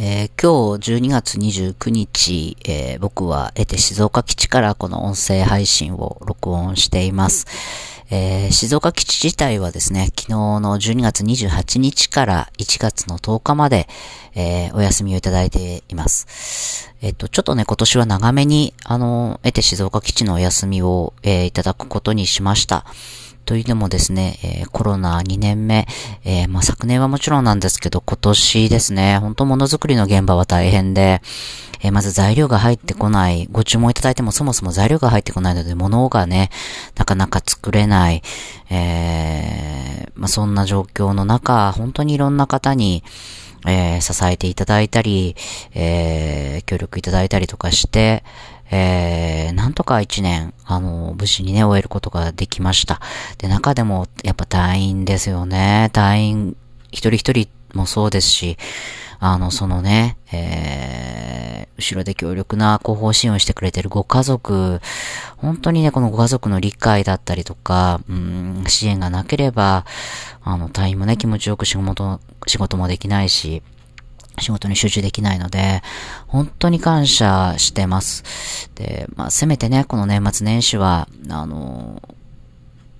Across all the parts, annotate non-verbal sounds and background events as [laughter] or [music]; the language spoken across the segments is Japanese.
えー、今日12月29日、えー、僕は得て静岡基地からこの音声配信を録音しています。えー、静岡基地自体はですね、昨日の12月28日から1月の10日まで、えー、お休みをいただいています。えっと、ちょっとね、今年は長めに、あの、得て静岡基地のお休みを、え、いただくことにしました。というのもですね、えー、コロナ2年目、えー、まあ、昨年はもちろんなんですけど、今年ですね、本当ものづくりの現場は大変で、えー、まず材料が入ってこない、ご注文いただいてもそもそも材料が入ってこないので、物がね、なかなか作れない、えまあ、そんな状況の中、本当にいろんな方に、えー、支えていただいたり、えー、協力いただいたりとかして、えー、なんとか一年、あの、無事にね、終えることができました。で、中でも、やっぱ隊員ですよね。隊員、一人一人もそうですし、あの、そのね、えー、後ろで強力な後方支援をしてくれてるご家族、本当にね、このご家族の理解だったりとか、うん、支援がなければ、あの、隊員もね、気持ちよく仕事、仕事もできないし、仕事に集中できないので、本当に感謝してます。で、まあ、せめてね、この年末年始は、あの、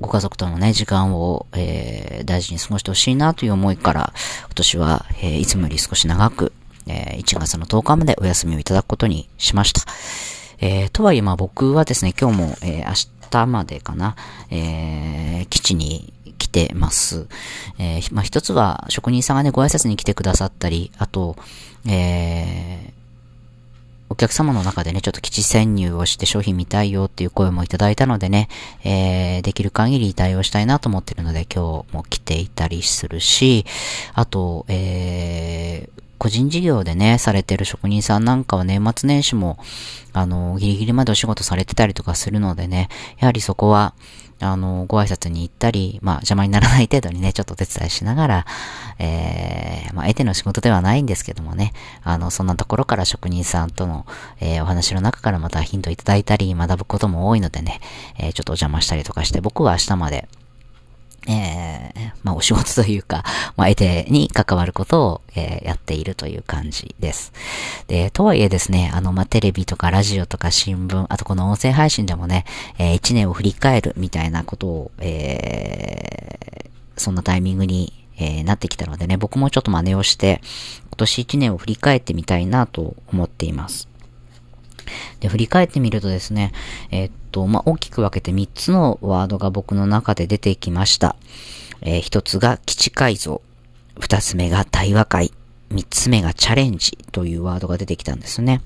ご家族とのね、時間を、えー、大事に過ごしてほしいなという思いから、今年は、えー、いつもより少し長く、えー、1月の10日までお休みをいただくことにしました。えー、とはいえ、まあ僕はですね、今日も、えー、明日までかな、えー、基地にてます。えー、まあ、一つは職人さんがね、ご挨拶に来てくださったり、あと、えー、お客様の中でね、ちょっと基地潜入をして商品見たいよっていう声もいただいたのでね、えー、できる限り対応したいなと思ってるので今日も来ていたりするし、あと、えー、個人事業でね、されてる職人さんなんかは年末年始も、あの、ギリギリまでお仕事されてたりとかするのでね、やはりそこは、あの、ご挨拶に行ったり、まあ、邪魔にならない程度にね、ちょっとお手伝いしながら、えー、まあ、得ての仕事ではないんですけどもね、あの、そんなところから職人さんとの、えー、お話の中からまたヒントいただいたり、学ぶことも多いのでね、えー、ちょっとお邪魔したりとかして、僕は明日まで、えー、まあ、お仕事というか、まあ、得てに関わることを、えー、やっているという感じです。で、とはいえですね、あの、まあ、テレビとかラジオとか新聞、あとこの音声配信でもね、えー、一年を振り返るみたいなことを、えー、そんなタイミングに、えー、なってきたのでね、僕もちょっと真似をして、今年一年を振り返ってみたいなと思っています。で、振り返ってみるとですね、えー、っと、まあ、大きく分けて3つのワードが僕の中で出てきました。えー、1つが基地改造、2つ目が対話会、3つ目がチャレンジというワードが出てきたんですね。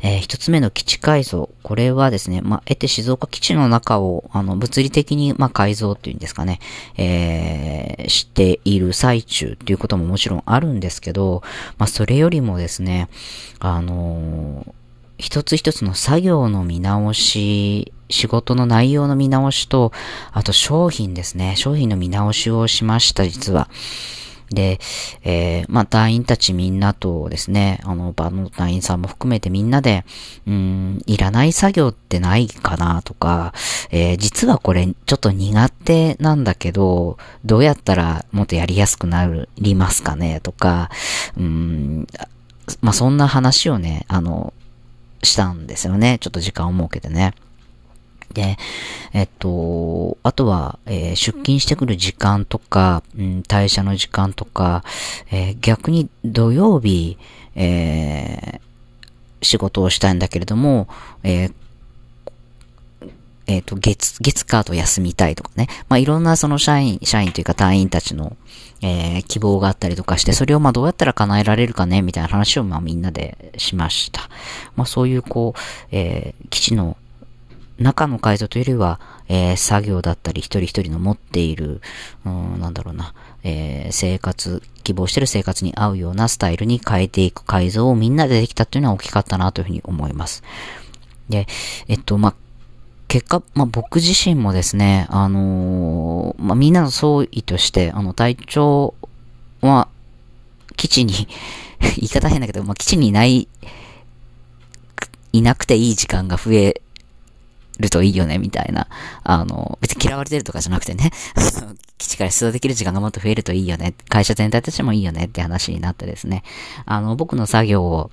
えー、つ目の基地改造。これはですね、まあ、得て静岡基地の中を、あの、物理的に、まあ、改造っていうんですかね、えー、している最中っていうことももちろんあるんですけど、まあ、それよりもですね、あのー、一つ一つの作業の見直し、仕事の内容の見直しと、あと商品ですね。商品の見直しをしました、実は。で、えー、まあ、隊員たちみんなとですね、あの、場の隊員さんも含めてみんなで、うん、いらない作業ってないかなとか、えー、実はこれちょっと苦手なんだけど、どうやったらもっとやりやすくなりますかねとか、うん、まあ、そんな話をね、あの、したんですよね。ちょっと時間を設けてね。で、えっと、あとは、えー、出勤してくる時間とか、うん、退社の時間とか、えー、逆に土曜日、えー、仕事をしたいんだけれども、えー、えっ、と、月、月カード休みたいとかね。まあ、いろんなその社員、社員というか隊員たちの、えー、希望があったりとかして、それをまどうやったら叶えられるかね、みたいな話をまあみんなでしました。まあそういうこう、えー、基地の中の改造というよりは、えー、作業だったり、一人一人の持っている、うん、なんだろうな、えー、生活、希望してる生活に合うようなスタイルに変えていく改造をみんなでできたっていうのは大きかったなというふうに思います。で、えっと、まあ、結果、まあ、僕自身もですね、あのー、まあ、みんなの総意として、あの、体調は、基地に [laughs] 言い方変だけど、まあ、基地にいない、いなくていい時間が増えるといいよね、みたいな。あの、別に嫌われてるとかじゃなくてね、[laughs] 基地から出動できる時間がもっと増えるといいよね。会社全体としてもいいよねって話になってですね。あの、僕の作業を、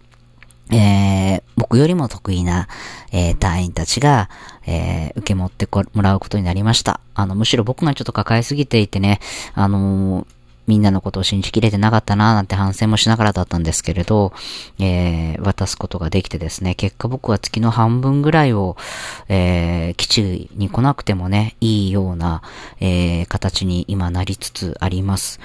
えー、僕よりも得意な、えー、隊員たちが、えー、受け持ってこもらうことになりました。あの、むしろ僕がちょっと抱えすぎていてね、あのー、みんなのことを信じきれてなかったなーなんて反省もしながらだったんですけれど、えー、渡すことができてですね、結果僕は月の半分ぐらいを、えー、基地に来なくてもね、いいような、えー、形に今なりつつあります。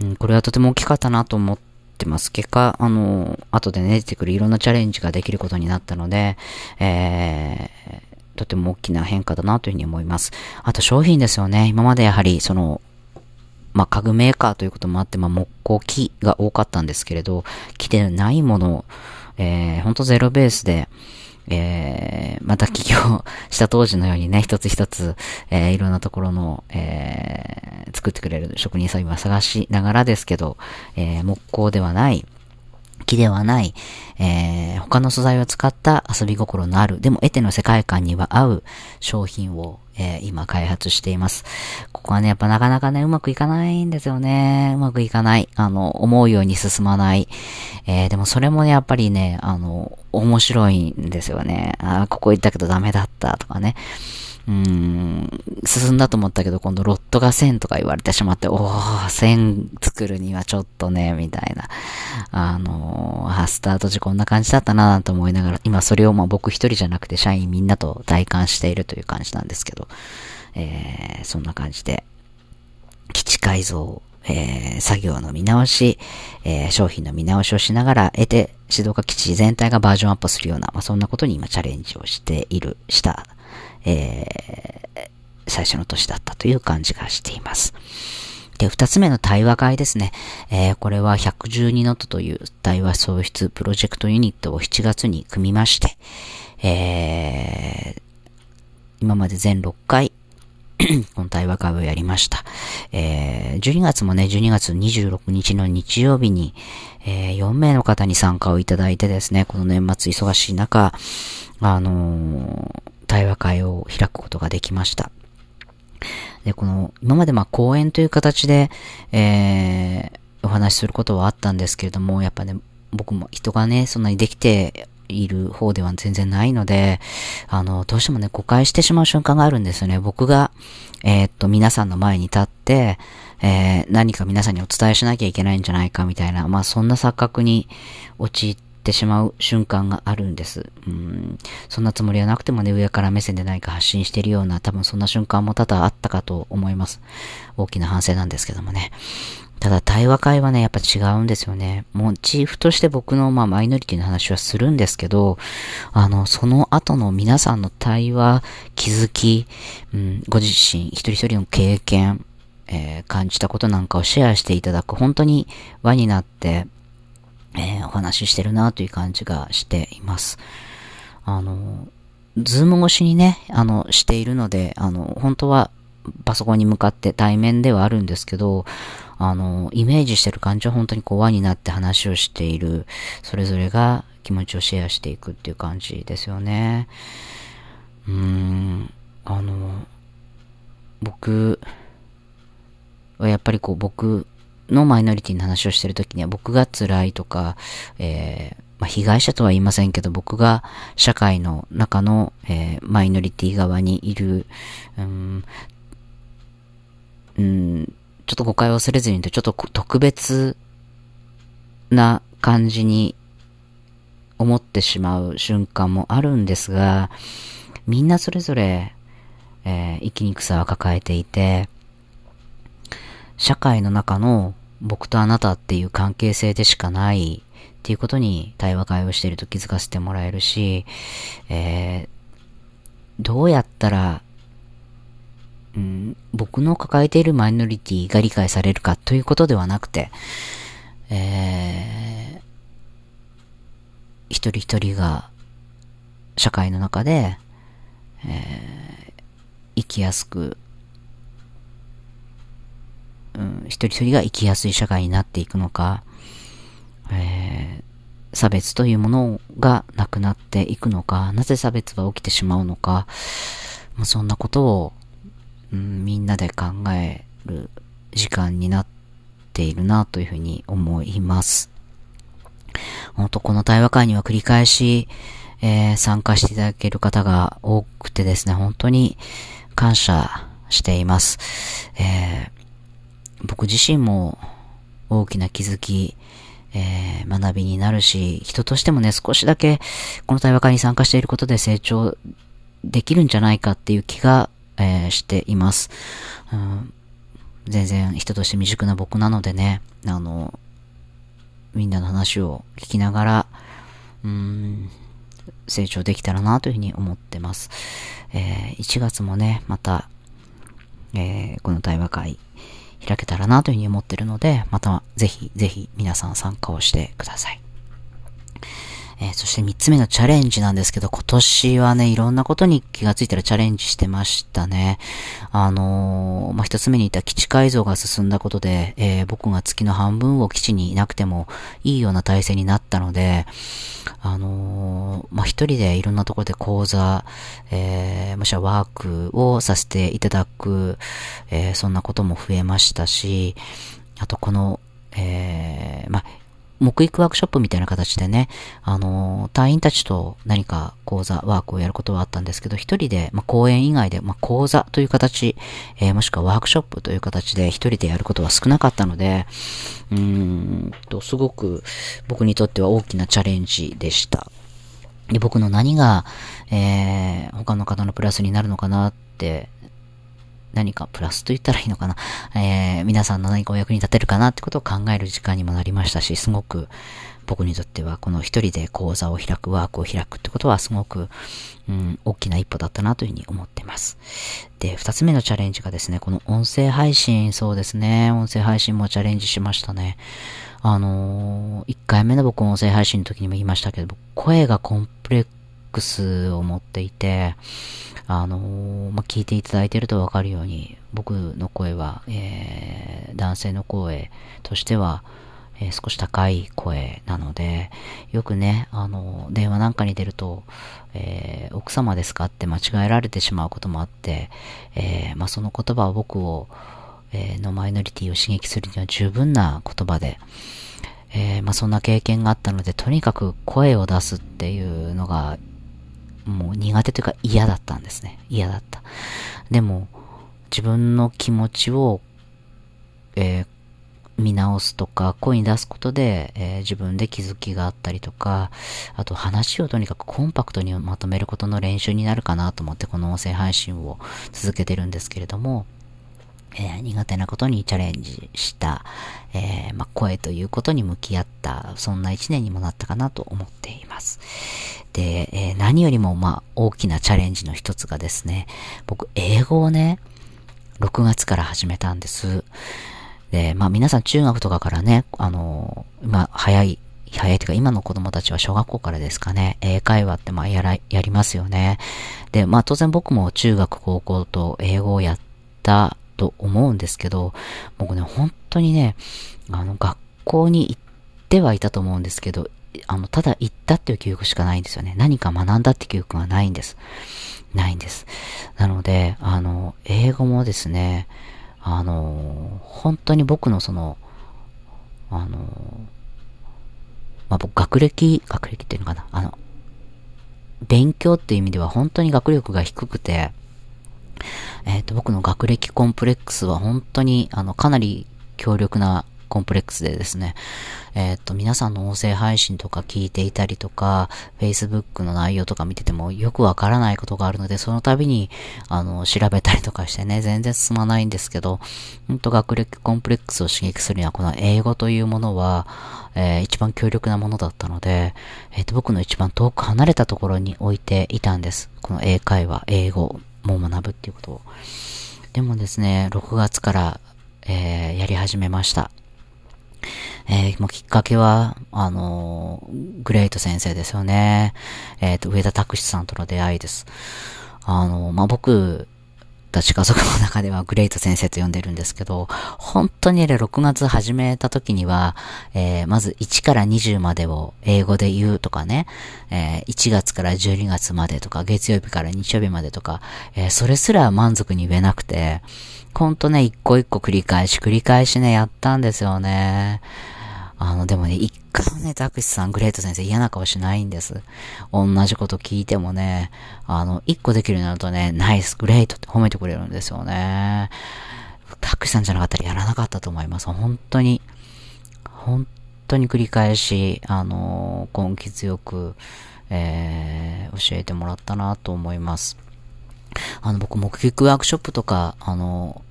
うん、これはとても大きかったなと思ってます。結果、あの、後でね、出てくるいろんなチャレンジができることになったので、えー、とても大きな変化だなというふうに思います。あと商品ですよね。今までやはり、その、まあ、家具メーカーということもあって、まあ、木工機が多かったんですけれど、来てないものを、えー、ほんとゼロベースで、えー、また起業した当時のようにね、一つ一つ、えー、いろんなところの、えー、作ってくれる職人さん今探しながらですけど、えー、木工ではない、木ではない、えー、他の素材を使った遊び心のある、でも得ての世界観には合う商品を、えー、今開発しています。ここはね、やっぱなかなかね、うまくいかないんですよね。うまくいかない。あの、思うように進まない。えー、でもそれもね、やっぱりね、あの、面白いんですよね。あ、ここ行ったけどダメだったとかね。うん、進んだと思ったけど、今度ロットが1000とか言われてしまって、おー、1000作るにはちょっとね、みたいな。あのー、スタート時こんな感じだったなと思いながら、今それをまあ僕一人じゃなくて社員みんなと体感しているという感じなんですけど、えー、そんな感じで、基地改造、えー、作業の見直し、えー、商品の見直しをしながら得て、静岡基地全体がバージョンアップするような、まあ、そんなことに今チャレンジをしている、したえー、最初の年だったという感じがしています。で、二つ目の対話会ですね。えー、これは112ノットという対話創出プロジェクトユニットを7月に組みまして、えー、今まで全6回 [clears throat] この対話会をやりました。えー、12月もね、12月26日の日曜日に、えー、4名の方に参加をいただいてですね、この年末忙しい中、あのー対話会を開くことができました。で、この、今までまあ講演という形で、えー、お話しすることはあったんですけれども、やっぱね、僕も人がね、そんなにできている方では全然ないので、あの、どうしてもね、誤解してしまう瞬間があるんですよね。僕が、えー、っと、皆さんの前に立って、えー、何か皆さんにお伝えしなきゃいけないんじゃないかみたいな、まあそんな錯覚に陥ってってしまう瞬間があるんです。うん。そんなつもりはなくてもね、上から目線で何か発信しているような、多分そんな瞬間も多々あったかと思います。大きな反省なんですけどもね。ただ対話会はね、やっぱ違うんですよね。もうチーフとして僕のまあマイノリティの話はするんですけど、あの、その後の皆さんの対話、気づき、うん、ご自身、一人一人の経験、えー、感じたことなんかをシェアしていただく、本当に輪になって、えー、お話ししてるなという感じがしています。あの、ズーム越しにね、あの、しているので、あの、本当はパソコンに向かって対面ではあるんですけど、あの、イメージしてる感じは本当にこう輪になって話をしている、それぞれが気持ちをシェアしていくっていう感じですよね。うーん、あの、僕はやっぱりこう僕のマイノリティの話をしてるときには僕が辛いとか、えー、まあ、被害者とは言いませんけど、僕が社会の中の、えー、マイノリティ側にいる、うん、うん、ちょっと誤解を忘れずに言うと、ちょっと特別な感じに思ってしまう瞬間もあるんですが、みんなそれぞれ、えー、生きにくさは抱えていて、社会の中の僕とあなたっていう関係性でしかないっていうことに対話会をしていると気づかせてもらえるし、えー、どうやったら、うん、僕の抱えているマイノリティが理解されるかということではなくて、えー、一人一人が社会の中で、えー、生きやすくうん、一人一人が生きやすい社会になっていくのか、え差別というものがなくなっていくのか、なぜ差別は起きてしまうのか、まあ、そんなことを、うん、みんなで考える時間になっているなというふうに思います。本当この対話会には繰り返し、えー、参加していただける方が多くてですね、本当に感謝しています。えー、僕自身も大きな気づき、えー、学びになるし、人としてもね、少しだけこの対話会に参加していることで成長できるんじゃないかっていう気が、えー、しています、うん。全然人として未熟な僕なのでね、あの、みんなの話を聞きながら、うん、成長できたらなというふうに思ってます。えー、1月もね、また、えー、この対話会開けたらなというふうに思ってるので、またぜひぜひ皆さん参加をしてください。えー、そして三つ目のチャレンジなんですけど、今年はね、いろんなことに気がついたらチャレンジしてましたね。あのー、まあ、一つ目に言った基地改造が進んだことで、えー、僕が月の半分を基地にいなくてもいいような体制になったので、あのまあ、一人でいろんなところで講座、えもしくはワークをさせていただく、えそんなことも増えましたし、あとこの、えまあ、木育ワークショップみたいな形でね、あの、隊員たちと何か講座、ワークをやることはあったんですけど、一人で、まあ、講演以外で、まあ、講座という形、えー、もしくはワークショップという形で一人でやることは少なかったので、うーんと、すごく僕にとっては大きなチャレンジでした。で、僕の何が、えー、他の方のプラスになるのかなって何かプラスと言ったらいいのかな、えー、皆さんの何かお役に立てるかなってことを考える時間にもなりましたし、すごく僕にとってはこの一人で講座を開く、ワークを開くってことはすごく、うん、大きな一歩だったなというふうに思ってます。で、二つ目のチャレンジがですね、この音声配信、そうですね、音声配信もチャレンジしましたね。あのー、一回目の僕音声配信の時にも言いましたけど、声がコンプレックスを持っていて、あのー、まあ、聞いていただいているとわかるように、僕の声は、えー、男性の声としては、えー、少し高い声なので、よくね、あの、電話なんかに出ると、えー、奥様ですかって間違えられてしまうこともあって、えー、まあ、その言葉は僕を、えー、のマイノリティを刺激するには十分な言葉で、えー、まあ、そんな経験があったので、とにかく声を出すっていうのがもう苦手というか嫌だったんですね。嫌だった。でも、自分の気持ちを、えー、見直すとか、声に出すことで、えー、自分で気づきがあったりとか、あと話をとにかくコンパクトにまとめることの練習になるかなと思ってこの音声配信を続けてるんですけれども、えー、苦手なことにチャレンジした、えー、ま、声ということに向き合った、そんな一年にもなったかなと思っています。で、えー、何よりも、まあ、大きなチャレンジの一つがですね、僕、英語をね、6月から始めたんです。で、まあ皆さん中学とかからね、あの、まあ早い、早いというか今の子供たちは小学校からですかね、英会話ってまあやら、やりますよね。で、まあ当然僕も中学高校と英語をやったと思うんですけど、僕ね、本当にね、あの、学校に行ってはいたと思うんですけど、あの、ただ行ったっていう記憶しかないんですよね。何か学んだって記憶がないんです。ないんです。なので、あの、英語もですね、あの、本当に僕のその、あの、まあ、僕、学歴、学歴っていうのかな、あの、勉強っていう意味では本当に学力が低くて、えっ、ー、と、僕の学歴コンプレックスは本当に、あの、かなり強力なコンプレックスでですね、えっ、ー、と、皆さんの音声配信とか聞いていたりとか、Facebook の内容とか見ててもよくわからないことがあるので、その度に、あの、調べたりとかしてね、全然進まないんですけど、ほんと学歴コンプレックスを刺激するには、この英語というものは、えー、一番強力なものだったので、えっ、ー、と、僕の一番遠く離れたところに置いていたんです。この英会話、英語も学ぶっていうことを。でもですね、6月から、えー、やり始めました。えー、もうきっかけは、あのー、グレイト先生ですよね。えっ、ー、と、上田拓司さんとの出会いです。あの、まあ、僕、た家族の中ではグレート先生と呼んでるんですけど、本当にね、6月始めた時には、えー、まず1から20までを英語で言うとかね、えー、1月から12月までとか、月曜日から日曜日までとか、えー、それすら満足に言えなくて、ほんとね、一個一個繰り返し繰り返しね、やったんですよね。あの、でもね、一回もね、タクシさん、グレート先生嫌な顔しないんです。同じこと聞いてもね、あの、一個できるようになるとね、ナイス、グレートって褒めてくれるんですよね。タクシさんじゃなかったらやらなかったと思います。本当に、本当に繰り返し、あの、根気強く、えー、教えてもらったなと思います。あの、僕、目撃ワークショップとか、あの、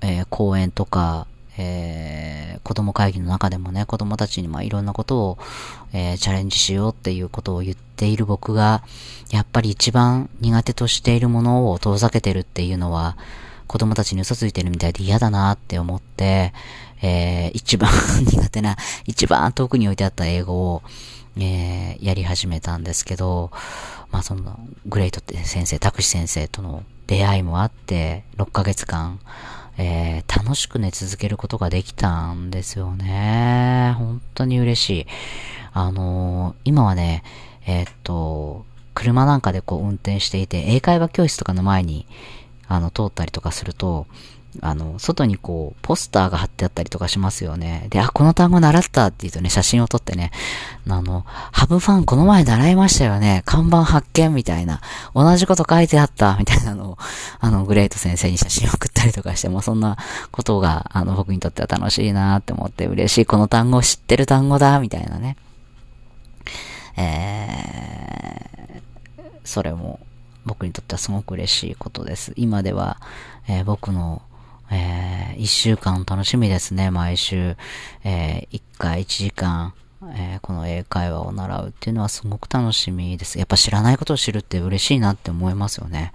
えー、講演とか、えー、子供会議の中でもね、子供たちにまあいろんなことを、えー、チャレンジしようっていうことを言っている僕が、やっぱり一番苦手としているものを遠ざけてるっていうのは、子供たちに嘘ついてるみたいで嫌だなって思って、えー、一番苦手な、一番遠くに置いてあった英語を、えー、やり始めたんですけど、まあその、グレイトって先生、タクシ先生との出会いもあって、6ヶ月間、えー、楽しくね、続けることができたんですよね。本当に嬉しい。あのー、今はね、えー、っと、車なんかでこう運転していて、英会話教室とかの前に、あの、通ったりとかすると、あの、外にこう、ポスターが貼ってあったりとかしますよね。で、あ、この単語習ったって言うとね、写真を撮ってね、あの、ハブファンこの前習いましたよね。看板発見みたいな。同じこと書いてあったみたいなのを、あの、グレート先生に写真を送ったりとかしても、そんなことが、あの、僕にとっては楽しいなって思って嬉しい。この単語知ってる単語だみたいなね。えー、それも、僕にとってはすごく嬉しいことです。今では、えー、僕のえー、一週間楽しみですね、毎週。えー、一回一時間、えー、この英会話を習うっていうのはすごく楽しみです。やっぱ知らないことを知るって嬉しいなって思いますよね。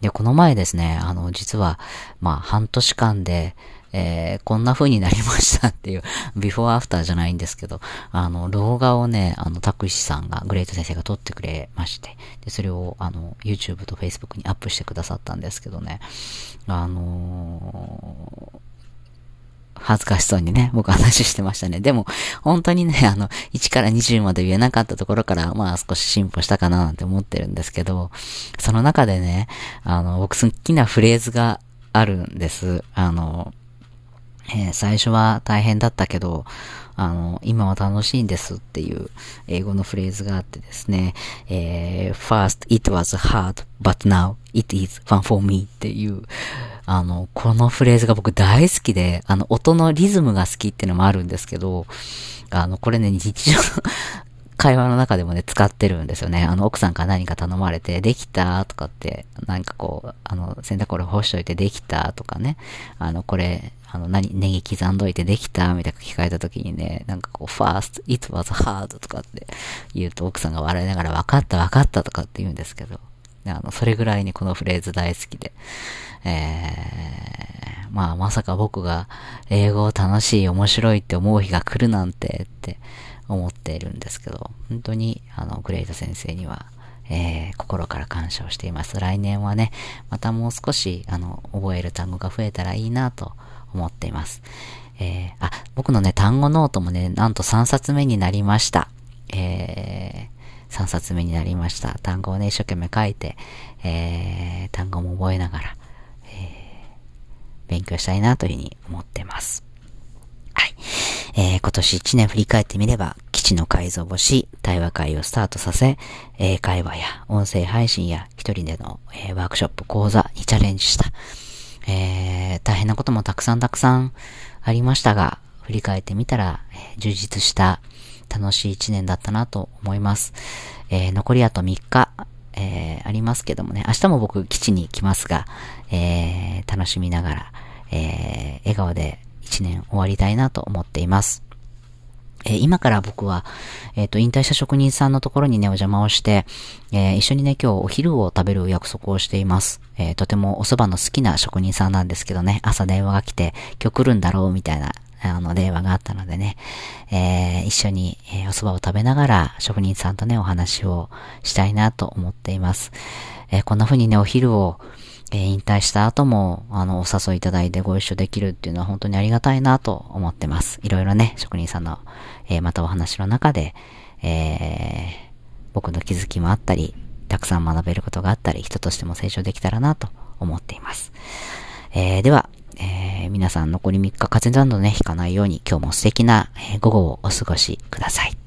で、この前ですね、あの、実は、まあ、半年間で、えー、こんな風になりましたっていう、ビフォーアフターじゃないんですけど、あの、動画をね、あの、タクシさんが、グレート先生が撮ってくれまして、で、それを、あの、YouTube と Facebook にアップしてくださったんですけどね、あのー、恥ずかしそうにね、僕話してましたね。でも、本当にね、あの、1から20まで言えなかったところから、まあ少し進歩したかななんて思ってるんですけど、その中でね、あの、僕好きなフレーズがあるんです。あの、えー、最初は大変だったけど、あの、今は楽しいんですっていう英語のフレーズがあってですね、えー、first it was hard, but now it is fun for me っていう、あの、このフレーズが僕大好きで、あの、音のリズムが好きっていうのもあるんですけど、あの、これね、日常会話の中でもね、使ってるんですよね。あの、奥さんから何か頼まれて、できたとかって、なんかこう、あの、洗濯これ干しといてできたとかね。あの、これ、あの、何、ネギ刻んどいてできたみたいな聞かれた時にね、なんかこう、fast, it was hard とかって言うと奥さんが笑いながら分かった分かったとかって言うんですけど、あの、それぐらいにこのフレーズ大好きで、えー、まあまさか僕が英語を楽しい、面白いって思う日が来るなんてって思っているんですけど、本当にあの、グレイト先生には、えー、心から感謝をしています。来年はね、またもう少し、あの、覚える単語が増えたらいいなと思っています。えー、あ、僕のね、単語ノートもね、なんと3冊目になりました。えー、3冊目になりました。単語をね、一生懸命書いて、えー、単語も覚えながら、えー、勉強したいなというふうに思ってます。はい。えー、今年1年振り返ってみれば、基地の改造をし、対話会をスタートさせ、英会話や音声配信や一人での、えー、ワークショップ講座にチャレンジした。えー、大変なこともたくさんたくさんありましたが、振り返ってみたら、えー、充実した楽しい一年だったなと思います。えー、残りあと3日、えー、ありますけどもね、明日も僕基地に来ますが、えー、楽しみながら、えー、笑顔で一年終わりたいなと思っています。え、今から僕は、えっ、ー、と、引退した職人さんのところにね、お邪魔をして、えー、一緒にね、今日お昼を食べる約束をしています。えとてもお蕎麦の好きな職人さんなんですけどね、朝電話が来て、今日来るんだろうみたいな、あの、電話があったのでね、え一緒に、えお蕎麦を食べながら、職人さんとね、お話をしたいなと思っています。えこんな風にね、お昼を、えー、引退した後も、あの、お誘いいただいてご一緒できるっていうのは本当にありがたいなと思ってます。いろいろね、職人さんの、えー、またお話の中で、えー、僕の気づきもあったり、たくさん学べることがあったり、人としても成長できたらなと思っています。えー、では、えー、皆さん残り3日風邪などね、引かないように今日も素敵な、え、午後をお過ごしください。